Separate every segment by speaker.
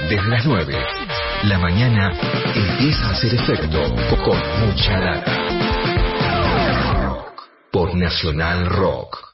Speaker 1: Desde las 9, la mañana empieza a hacer efecto con mucha data. Por Nacional Rock.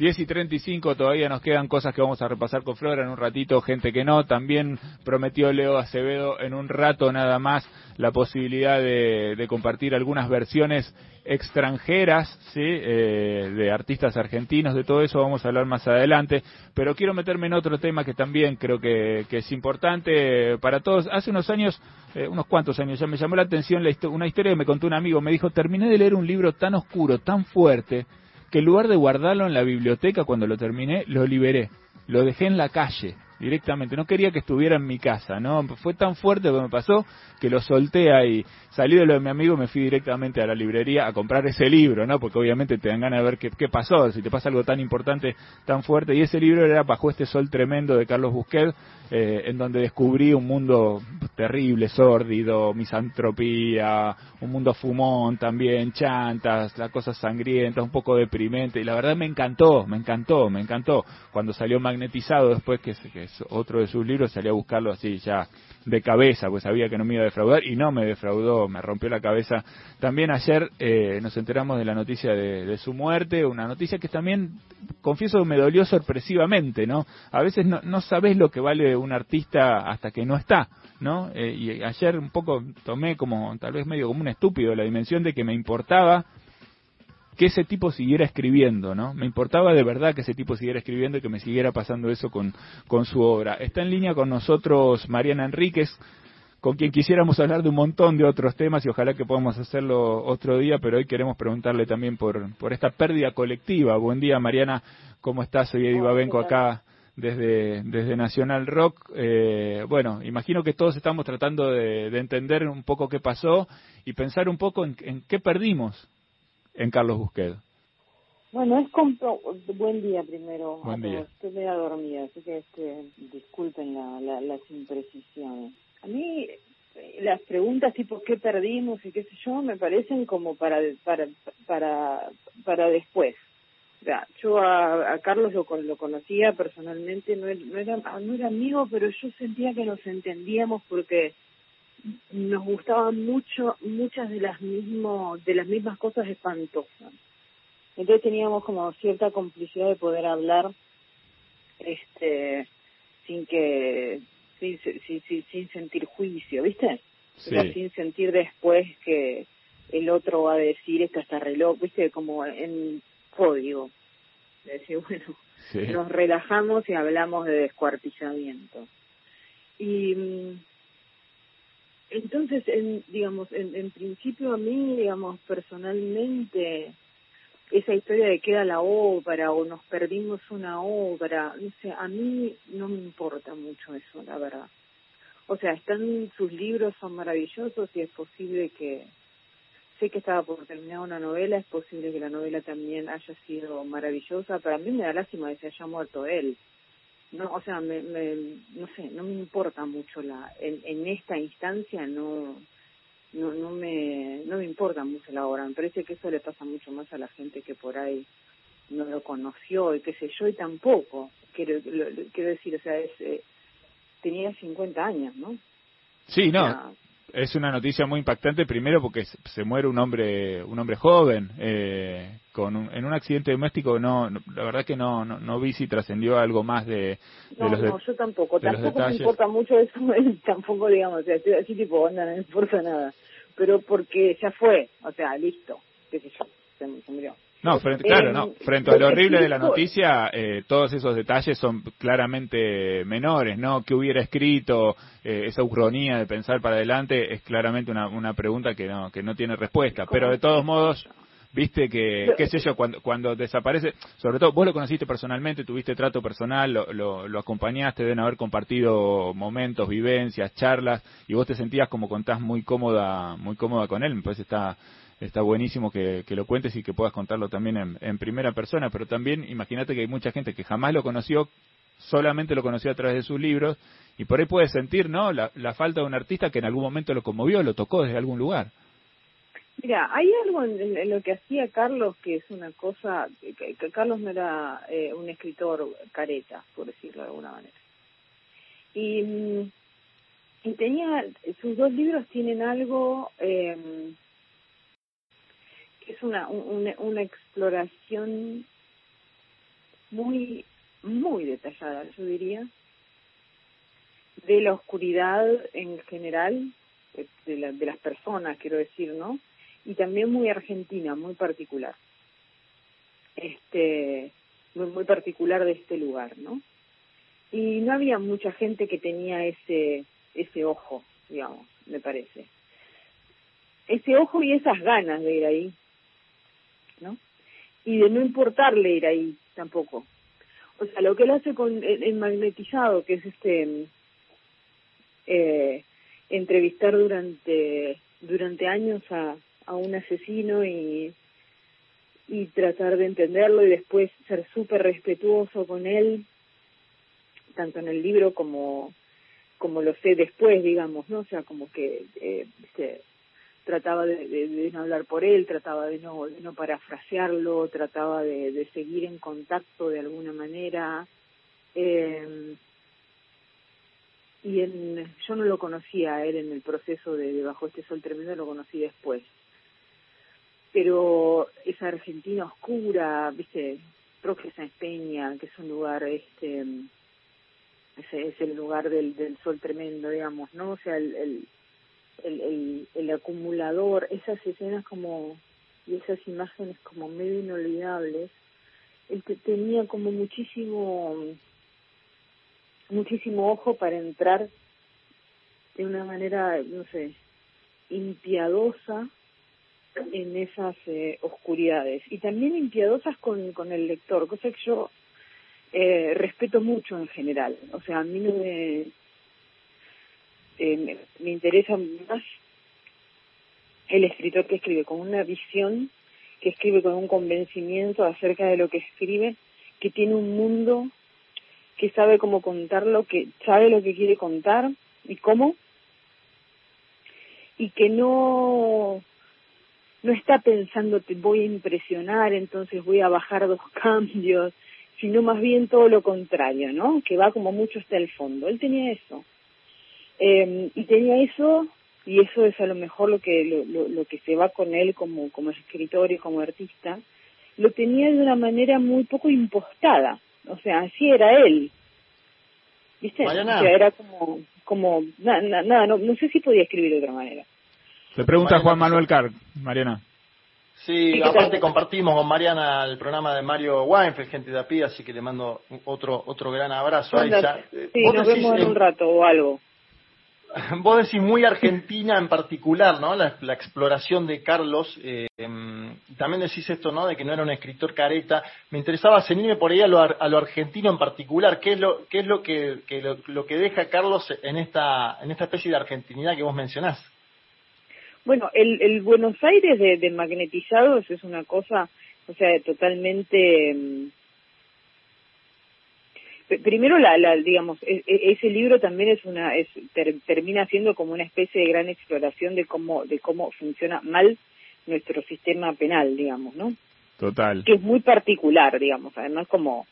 Speaker 2: 10 y 35 todavía nos quedan cosas que vamos a repasar con Flora en un ratito, gente que no. También prometió Leo Acevedo en un rato nada más la posibilidad de, compartir algunas versiones extranjeras, ¿sí? Eh, de artistas argentinos, de todo eso vamos a hablar más adelante. Pero quiero meterme en otro tema que también creo que, es importante para todos. Hace unos años, eh, unos cuantos años, ya me llamó la atención una historia que me contó un amigo. Me dijo, terminé de leer un libro tan oscuro, tan fuerte, que en lugar de guardarlo en la biblioteca cuando lo terminé, lo liberé, lo dejé en la calle directamente. No quería que estuviera en mi casa, ¿no? Fue tan fuerte lo que me pasó que lo solté ahí. Salí de lo de mi amigo y me fui directamente a la librería a comprar ese libro, ¿no? Porque obviamente te dan ganas de ver qué, qué pasó, si te pasa algo tan importante, tan fuerte. Y ese libro era Bajo este sol tremendo de Carlos Busquet, eh, en donde descubrí un mundo terrible, sórdido, misantropía, un mundo fumón también, chantas, las cosas sangrientas, un poco deprimente. Y la verdad me encantó, me encantó, me encantó. Cuando salió magnetizado después, que, que otro de sus libros, salí a buscarlo así ya de cabeza, pues sabía que no me iba a defraudar y no me defraudó, me rompió la cabeza. También ayer eh, nos enteramos de la noticia de, su muerte, una noticia que también, confieso, me dolió sorpresivamente, ¿no? A veces no, no sabes lo que vale un artista hasta que no está, ¿no? Eh, y ayer un poco tomé como, tal vez medio como un estúpido, la dimensión de que me importaba que ese tipo siguiera escribiendo, ¿no? Me importaba de verdad que ese tipo siguiera escribiendo y que me siguiera pasando eso con, con su obra. Está en línea con nosotros Mariana Enríquez, con quien quisiéramos hablar de un montón de otros temas y ojalá que podamos hacerlo otro día, pero hoy queremos preguntarle también por, por esta pérdida colectiva. Buen día, Mariana, ¿cómo estás? Soy Eddie Babenco acá desde, desde Nacional Rock. Eh, bueno, imagino que todos estamos tratando de, entender un poco qué pasó y pensar un poco en, en qué perdimos en Carlos Busquet?
Speaker 3: Bueno, es buen día primero.
Speaker 2: Buen día.
Speaker 3: Estoy medio dormida, así que este, disculpen la, las imprecisiones. A mí las preguntas tipo qué perdimos y qué sé yo me parecen como para para para para después. yo a, Carlos lo, lo conocía personalmente, no, no, era, no era amigo, pero yo sentía que nos entendíamos porque nos gustaban mucho muchas de las mismo de las mismas cosas espantosas. Entonces teníamos como cierta complicidad de poder hablar este sin que sin sin, sin sentir juicio viste sin sentir después que el otro va a decir esto está reloj viste como en código. Decir bueno nos relajamos y hablamos de descuartizamiento. Y mm, entonces, en, digamos, en, en principio a mí, digamos, personalmente, esa historia de queda la obra o nos perdimos una obra, no sé, a mí no me importa mucho eso, la verdad. O sea, están sus libros, son maravillosos y es posible que, sé que estaba por terminar una novela, es posible que la novela también haya sido maravillosa, pero a mí me da lástima que se haya muerto él no o sea me, me, no sé no me importa mucho la en, en esta instancia no no no me no me importa mucho la obra. Me parece que eso le pasa mucho más a la gente que por ahí no lo conoció y qué sé yo y tampoco quiero quiero decir o sea es eh, tenía 50 años no
Speaker 2: sí no es una noticia muy impactante primero porque se muere un hombre un hombre joven eh, con en un accidente doméstico no, la verdad que no no, vi si trascendió algo más de,
Speaker 3: no,
Speaker 2: los
Speaker 3: no yo tampoco tampoco me importa mucho eso tampoco digamos o sea estoy así tipo onda no me importa nada pero porque ya fue o sea listo qué sé yo se, se murió
Speaker 2: no, frente, claro, no. Frente a lo horrible de la noticia, eh, todos esos detalles son claramente menores, ¿no? ¿Qué hubiera escrito? Eh, esa ucronía de pensar para adelante es claramente una, una pregunta que no, que no tiene respuesta. Pero de todos modos, viste que, qué sé yo, cuando, cuando desaparece, sobre todo, vos lo conociste personalmente, tuviste trato personal, lo, lo, lo acompañaste, deben haber compartido momentos, vivencias, charlas, y vos te sentías como contás muy cómoda, muy cómoda con él, me parece está está buenísimo que, lo cuentes y que puedas contarlo también en, primera persona, pero también imagínate que hay mucha gente que jamás lo conoció, solamente lo conoció a través de sus libros y por ahí puede sentir, ¿no? La, falta de un artista que en algún momento lo conmovió, lo tocó desde algún lugar.
Speaker 3: Mira, hay algo en, lo que hacía Carlos que es una cosa, que, Carlos no era eh, un escritor careta, por decirlo de alguna manera. Y, mm, y tenía, sus dos libros tienen algo eh, que es una, una, exploración muy, muy detallada, yo diría, de la oscuridad en general, de, de las personas, quiero decir, ¿no? Y también muy argentina, muy particular. Este, muy, muy particular de este lugar, ¿no? Y no había mucha gente que tenía ese, ese ojo, digamos, me parece. Ese ojo y esas ganas de ir ahí. Y de no importarle ir ahí tampoco. O sea, lo que él hace con el magnetizado, que es este eh, entrevistar durante durante años a, a un asesino y y tratar de entenderlo y después ser súper respetuoso con él tanto en el libro como como lo sé después digamos no o sea como que eh, trataba de, no hablar por él trataba de no de no parafrasearlo trataba de, seguir en contacto de alguna manera eh, y en, yo no lo conocía a él en el proceso de, Bajo este Sol Tremendo, lo conocí después. Pero esa Argentina oscura, viste, Roque San Peña, que es un lugar, este, es el lugar del, del Sol Tremendo, digamos, ¿no? O sea, el, el, el, acumulador, esas escenas como, y esas imágenes como medio inolvidables, él tenía como muchísimo muchísimo ojo para entrar de una manera, no sé, impiadosa en esas eh, oscuridades y también impiadosas con, con el lector, cosa que yo eh, respeto mucho en general. O sea, a mí no me, eh, me, interesa más el escritor que escribe con una visión, que escribe con un convencimiento acerca de lo que escribe, que tiene un mundo que sabe cómo contarlo, que sabe lo que quiere contar y cómo, y que no no está pensando te voy a impresionar, entonces voy a bajar dos cambios, sino más bien todo lo contrario, ¿no? Que va como mucho hasta el fondo. Él tenía eso. Eh, y tenía eso, y eso es a lo mejor lo que, lo, lo, que se va con él como, como escritor y como artista, lo tenía de una manera muy poco impostada. O sea, así era él. ¿Viste? O sea, era como, como nada, nada no, no sé si podía escribir de otra manera.
Speaker 2: Le pregunta Juan Manuel Carr, Mariana.
Speaker 4: Sí, aparte compartimos con Mariana el programa de Mario Weinfeld, gente de API, así que le mando otro otro gran abrazo a ella.
Speaker 3: Sí, nos vemos en un rato o algo.
Speaker 4: vos decís muy argentina en particular, ¿no? La, exploración de Carlos. Eh, también decís esto, ¿no? De que no era un escritor careta. Me interesaba ceñirme por ahí a lo, a lo argentino en particular. ¿Qué es lo, qué es lo que, lo, que deja Carlos en esta, en esta especie de argentinidad que vos mencionás?
Speaker 3: Bueno, el, el Buenos Aires de, de magnetizados es una cosa, o sea, totalmente em, primero la, la digamos e, e, ese libro también es una es, termina siendo como una especie de gran exploración de cómo de cómo funciona mal nuestro sistema penal digamos no
Speaker 2: total
Speaker 3: que es muy particular digamos además como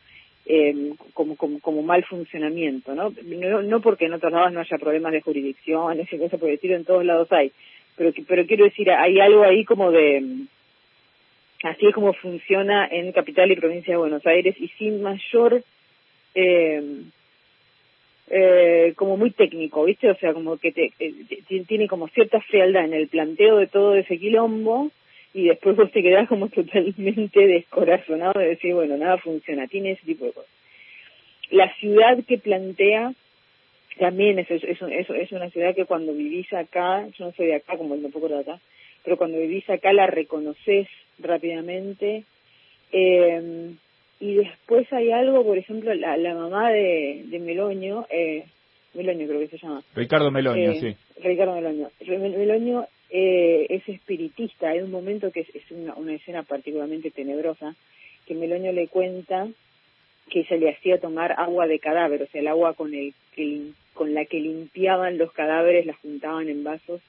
Speaker 3: eh, como, como, como mal funcionamiento ¿no? ¿no? no porque en otros lados no haya problemas de jurisdicción ese cosa por decirlo en todos lados hay pero pero quiero decir hay algo ahí como de así es como funciona en capital y provincia de Buenos Aires y sin mayor eh, eh, como muy técnico, ¿viste? O sea, como que te, eh, tiene como cierta frialdad en el planteo de todo ese quilombo y después vos te quedás como totalmente descorazonado de decir, bueno, nada funciona, tiene ese tipo de cosas. La ciudad que plantea también es, es, es, es una ciudad que cuando vivís acá, yo no soy de acá como el poco de acá, pero cuando vivís acá la reconoces rápidamente. Eh, y después hay algo, por ejemplo, la, la mamá de, de Meloño, eh, Meloño creo que se llama.
Speaker 2: Ricardo Meloño,
Speaker 3: eh,
Speaker 2: sí.
Speaker 3: Ricardo Meloño. Meloño eh, es espiritista. Hay un momento que es, es una, una, escena particularmente tenebrosa, que Meloño le cuenta que ella le hacía tomar agua de cadáver, o sea, el agua con, el que, con la que limpiaban los cadáveres, la juntaban en vasos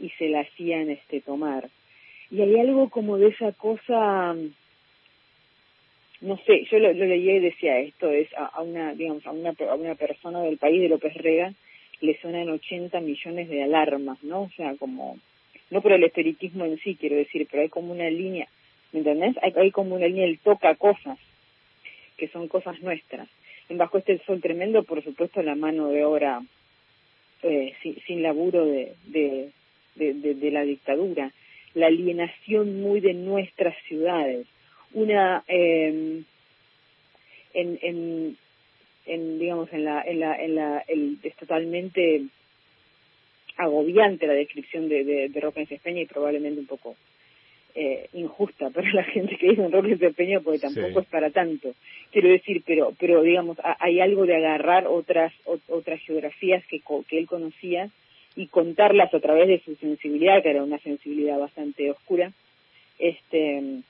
Speaker 3: y se la hacían este tomar. Y hay algo como de esa cosa, no sé, yo lo, lo leía y decía esto es a, una, digamos, a una, a una persona del país de López Rega le suenan 80 millones de alarmas, ¿no? O sea, como, no por el espiritismo en sí, quiero decir, pero hay como una línea, ¿me entendés? Hay, como una línea, el toca cosas, que son cosas nuestras. En Bajo este Sol Tremendo, por supuesto, la mano de obra eh, sin, laburo de, de, de, la dictadura, la alienación muy de nuestras ciudades, una eh, en, en, en, digamos en la en la en la el, es totalmente agobiante la descripción de, de, de Roca en España y probablemente un poco eh, injusta para la gente que vive en Roque Peña porque tampoco es para tanto. Quiero decir, pero, pero digamos, hay algo de agarrar otras, otras geografías que, que él conocía y contarlas a través de su sensibilidad, que era una sensibilidad bastante oscura, este,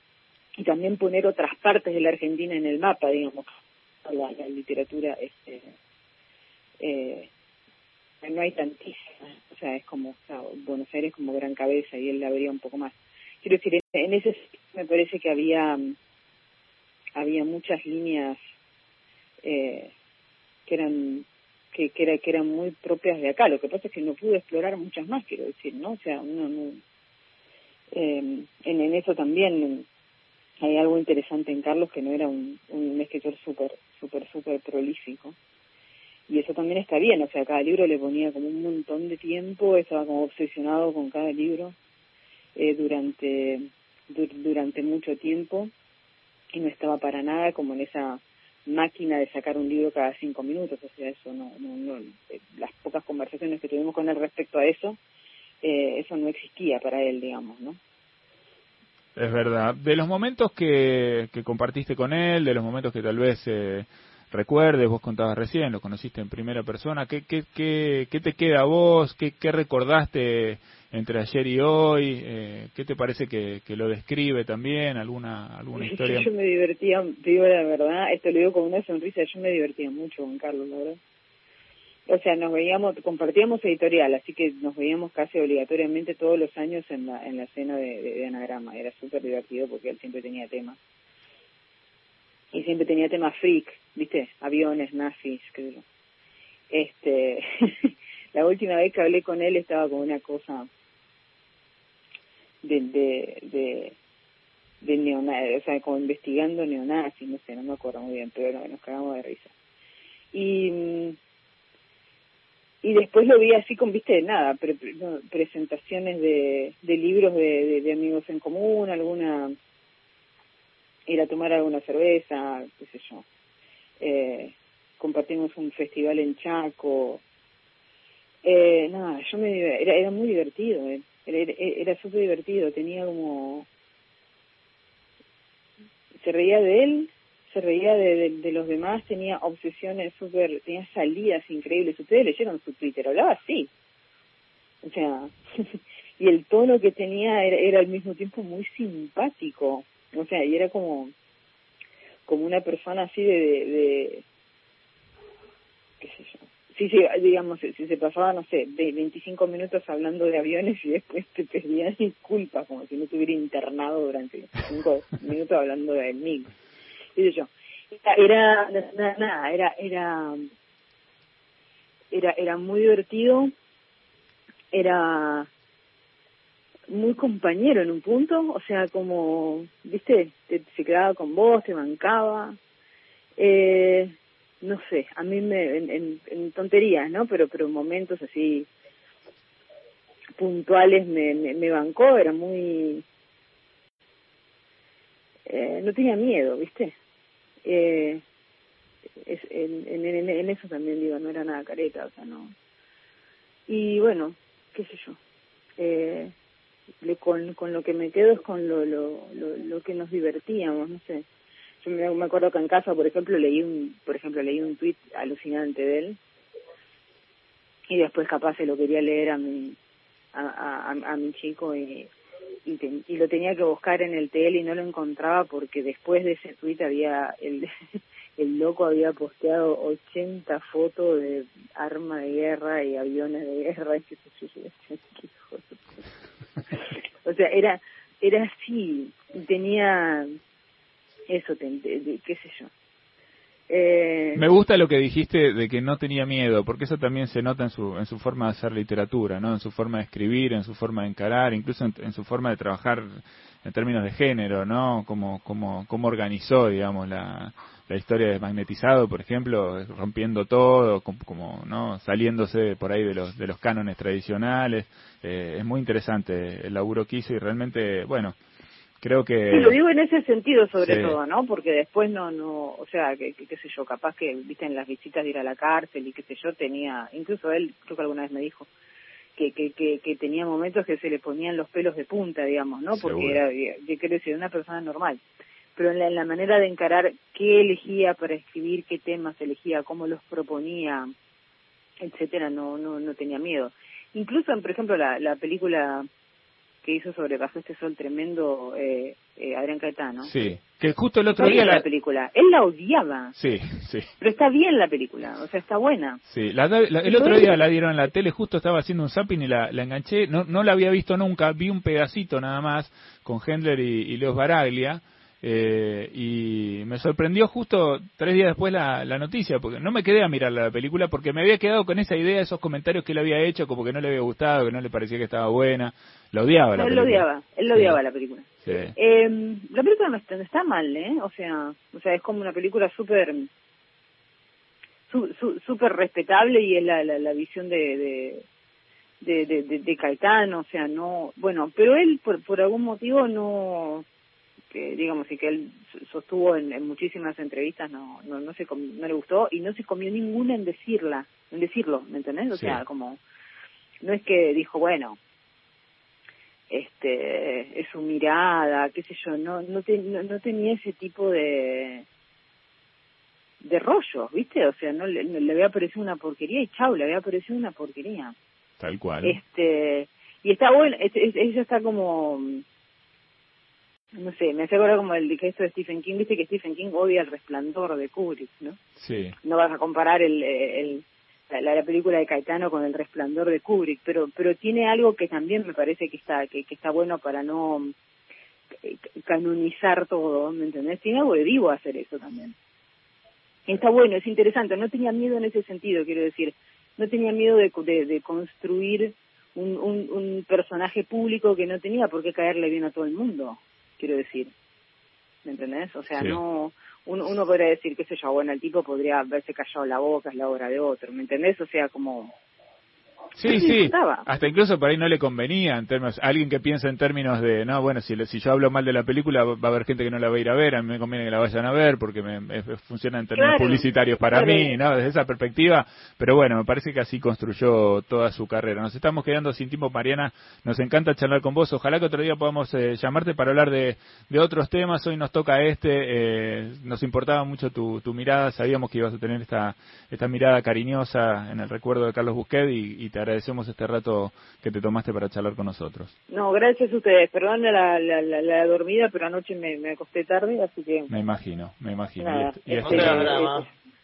Speaker 3: y también poner otras partes de la Argentina en el mapa, digamos, la, la literatura, este, eh, no hay tantísimas, o sea, es como, Buenos Aires como gran cabeza y él la vería un poco más quiero decir, en ese me parece que había había muchas líneas eh, que eran que, que, era, que eran muy propias de acá. Lo que pasa es que no pude explorar muchas más, quiero decir, ¿no? O sea, uno no, eh, en, en eso también hay algo interesante en Carlos que no era un, un escritor súper, súper, súper prolífico. Y eso también está bien, o sea, cada libro le ponía como un montón de tiempo, estaba como obsesionado con cada libro eh, durante, durante mucho tiempo y no estaba para nada como en esa máquina de sacar un libro cada cinco minutos, o sea, eso no, no, no eh, las pocas conversaciones que tuvimos con él respecto a eso, eh, eso no existía para él, digamos, ¿no?
Speaker 2: Es verdad. De los momentos que, que compartiste con él, de los momentos que tal vez eh, recuerdes, vos contabas recién, lo conociste en primera persona, ¿qué, qué, qué, qué te queda a vos? ¿Qué, qué recordaste entre ayer y hoy? Eh, ¿Qué te parece que, que lo describe también? ¿Alguna, alguna historia?
Speaker 3: Yo me divertía, te digo la verdad, esto lo digo con una sonrisa, yo me divertía mucho con Carlos, la verdad. O sea, nos veíamos, compartíamos editorial, así que nos veíamos casi obligatoriamente todos los años en la, en la cena de, anagrama. Era súper divertido porque él siempre tenía temas y siempre tenía temas freak, ¿viste? Aviones, nazis, creo. Este, la última vez que hablé con él estaba con una cosa de, de, de, de neonazis, o sea, como investigando neonazis, no sé, no me acuerdo muy bien, pero nos cagamos de risa. Y, y después lo vi así con, viste, de nada, presentaciones de, libros de, de amigos en común, alguna ir a tomar alguna cerveza, qué sé yo. Eh, compartimos un festival en Chaco. Eh, nada, yo me era, era muy divertido, eh. era, era, súper divertido, tenía como... Se reía de él, se reía de, los demás, tenía obsesiones súper, tenía salidas increíbles. Ustedes leyeron su Twitter, hablaba así. O sea, y el tono que tenía era, era al mismo tiempo muy simpático o sea, y era como, como una persona así de, de, qué sé yo. Sí, sí, digamos, si se pasaba, no sé, de 25 minutos hablando de aviones y después te pedían disculpas, como si no estuviera internado durante 25 minutos hablando de sé yo. Era, nada, era, era, era, era muy divertido, era, muy compañero en un punto, o sea, como, viste, se quedaba con vos, te bancaba. Eh, no sé, a mí me, en, tonterías, ¿no? Pero, pero en momentos así puntuales me, me, me bancó, era muy... Eh, no tenía miedo, ¿viste? Eh, es, en, en, eso también digo, no era nada careta, o sea, no. Y bueno, qué sé yo. Eh, con, con lo que me quedo es con lo, lo, lo, que nos divertíamos, no sé. Yo me, acuerdo que en casa, por ejemplo, leí un, por ejemplo, leí un tuit alucinante de él y después capaz se lo quería leer a mi, a, a mi chico y, y, y, lo tenía que buscar en el TL y no lo encontraba porque después de ese tuit había el el loco había posteado 80 fotos de arma de guerra y aviones de guerra y yo, o sea, era era así, tenía eso, qué sé yo.
Speaker 2: Eh, Me gusta lo que dijiste de que no tenía miedo, porque eso también se nota en su, forma de hacer literatura, ¿no? En su forma de escribir, en su forma de encarar, incluso en, su forma de trabajar en términos de género, ¿no? Como, como, como organizó, digamos, la, la historia de Magnetizado, por ejemplo, rompiendo todo, como, ¿no? Saliéndose por ahí de los, de los cánones tradicionales. Eh, es muy interesante el laburo que hizo y realmente, bueno, creo que
Speaker 3: sí, lo digo en ese sentido sobre todo no porque después no no o sea que, qué sé yo capaz que viste en las visitas de ir a la cárcel y qué sé yo tenía incluso él creo que alguna vez me dijo que que que, tenía momentos que se le ponían los pelos de punta digamos no porque era yo quiero decir una persona normal. Pero en la, manera de encarar qué elegía para escribir qué temas elegía cómo los proponía etcétera no no no tenía miedo. Incluso por ejemplo la la película que hizo sobre Bajo este sol tremendo eh, eh, Adrián Caetano.
Speaker 2: Sí, que justo el otro día
Speaker 3: la... película. Él la odiaba.
Speaker 2: Sí, sí.
Speaker 3: Pero está bien la película, o sea, está buena.
Speaker 2: Sí, el otro día la dieron en la tele, justo estaba haciendo un zapping y la, la enganché. No, no la había visto nunca, vi un pedacito nada más con Hendler y, y Leos Baraglia eh, y me sorprendió justo tres días después la, la, noticia, porque no me quedé a mirar la película, porque me había quedado con esa idea, esos comentarios que él había hecho, como que no le había gustado, que no le parecía que estaba buena. La odiaba la
Speaker 3: él
Speaker 2: película.
Speaker 3: Lo odiaba, él lo odiaba la película. Eh, la película no está, mal, ¿eh? O sea, o sea es como una película súper súper respetable y es la, la, la visión de, de, de, de, de Caetano, o sea, no, bueno, pero él por, por algún motivo no que digamos y que él sostuvo en, muchísimas entrevistas no no no se no le gustó y no se comió ninguna en decirla en decirlo me entendés o sea como no es que dijo bueno este es su mirada qué sé yo no no, no, tenía ese tipo de de rollo viste o sea no le, le había parecido una porquería y chau le había parecido una porquería.
Speaker 2: Tal cual.
Speaker 3: Este y está bueno ella está como no sé, me hace acordar como el esto de Stephen King, viste que Stephen King odia el resplandor de Kubrick, ¿no?
Speaker 2: Sí.
Speaker 3: No vas a comparar el, el la, película de Caetano con el resplandor de Kubrick, pero pero tiene algo que también me parece que está que, que está bueno para no canonizar todo, ¿me entendés? Tiene algo de vivo hacer eso también. Está bueno, es interesante, no tenía miedo en ese sentido, quiero decir, no tenía miedo de, de, de construir un, un, un personaje público que no tenía por qué caerle bien a todo el mundo quiero decir. ¿Me entendés? O sea, no uno, uno podría decir, qué sé yo, bueno, el tipo podría haberse callado la boca, es la obra de otro, ¿me entendés? O sea, como
Speaker 2: Sí, sí. Hasta incluso por ahí no le convenía en términos, alguien que piensa en términos de, no, bueno, si, si yo hablo mal de la película va a haber gente que no la va a ir a ver, a mí me conviene que la vayan a ver porque me, funciona en términos publicitarios para mí, ¿no? Desde esa perspectiva, pero bueno, me parece que así construyó toda su carrera. Nos estamos quedando sin tiempo, Mariana, nos encanta charlar con vos, ojalá que otro día podamos eh, llamarte para hablar de, de otros temas, hoy nos toca este, eh, nos importaba mucho tu, tu mirada, sabíamos que ibas a tener esta, esta mirada cariñosa en el recuerdo de Carlos Busquet y, y te agradecemos este rato que te tomaste para charlar con nosotros.
Speaker 3: No, gracias a ustedes. Perdón la, la, la, dormida, pero anoche me, me, acosté tarde, así que...
Speaker 2: Me imagino, me imagino. y, este, este,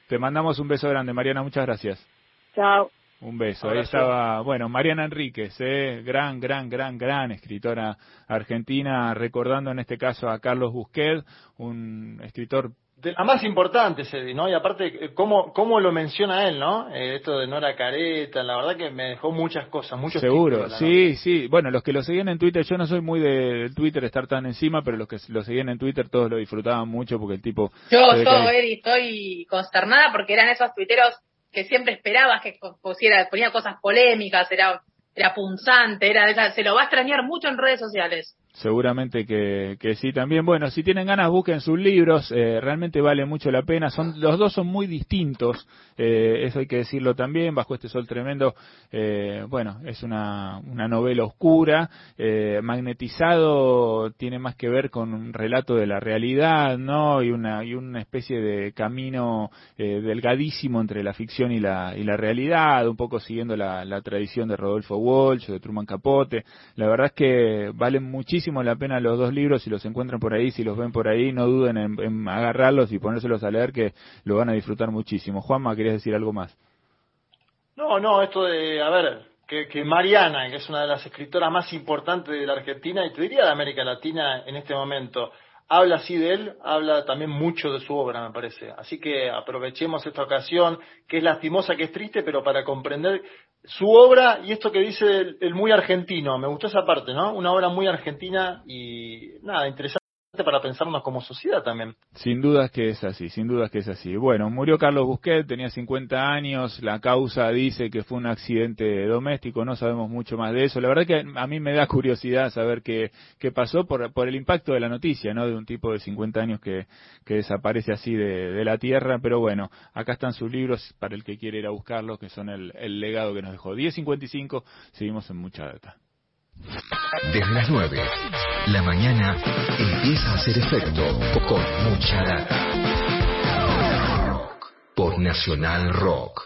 Speaker 2: te mandamos un beso grande, Mariana, muchas gracias.
Speaker 3: Chao.
Speaker 2: Un beso. Ahí estaba, bueno, Mariana Enríquez, ¿eh? gran, gran, gran, gran escritora argentina, recordando en este caso a Carlos Busquet, un escritor
Speaker 4: la más importante, ¿no? Y aparte, eh, ¿cómo, cómo lo menciona él, ¿no? Eh, esto de Nora Careta, la verdad que me dejó muchas cosas, muchos
Speaker 2: Seguro, sí, sí. Bueno, los que lo seguían en Twitter, yo no soy muy de Twitter estar tan encima, pero los que lo seguían en Twitter todos lo disfrutaban mucho porque el tipo...
Speaker 5: Yo, yo, estoy consternada porque eran esos tuiteros que siempre esperabas que pusiera, ponía cosas polémicas, era, era punzante, era, se lo va a extrañar mucho en redes sociales.
Speaker 2: Seguramente que, que sí también. Bueno, si tienen ganas busquen sus libros, eh, realmente vale mucho la pena. Son los dos son muy distintos, eh, eso hay que decirlo también. Bajo este sol tremendo, eh, bueno, es una, una novela oscura, eh, magnetizado tiene más que ver con un relato de la realidad, no y una y una especie de camino eh, delgadísimo entre la ficción y la y la realidad, un poco siguiendo la, la tradición de Rodolfo Walsh, de Truman Capote. La verdad es que valen muchísimo muchísimo la pena los dos libros, si los encuentran por ahí, si los ven por ahí, no duden en, agarrarlos y ponérselos a leer que lo van a disfrutar muchísimo. Juanma, ¿querías decir algo más?
Speaker 4: No, no, esto de, a ver, que, que, Mariana, que es una de las escritoras más importantes de la Argentina y te diría de América Latina en este momento, habla así de él, habla también mucho de su obra, me parece. Así que aprovechemos esta ocasión, que es lastimosa, que es triste, pero para comprender su obra y esto que dice el, muy argentino. Me gustó esa parte, ¿no? Una obra muy argentina y nada, interesante para pensarnos como sociedad también.
Speaker 2: Sin dudas que es así, sin dudas que es así. Bueno, murió Carlos Busquet, tenía 50 años, la causa dice que fue un accidente doméstico, no sabemos mucho más de eso. La verdad que a mí me da curiosidad saber qué, qué pasó por, por el impacto de la noticia, ¿no? De un tipo de 50 años que, que desaparece así de, de la tierra, pero bueno, acá están sus libros para el que quiere ir a buscarlos, que son el, el legado que nos dejó. 10.55, seguimos en mucha data.
Speaker 1: Desde las 9, la mañana empieza a hacer efecto con mucha data. Por Nacional Rock.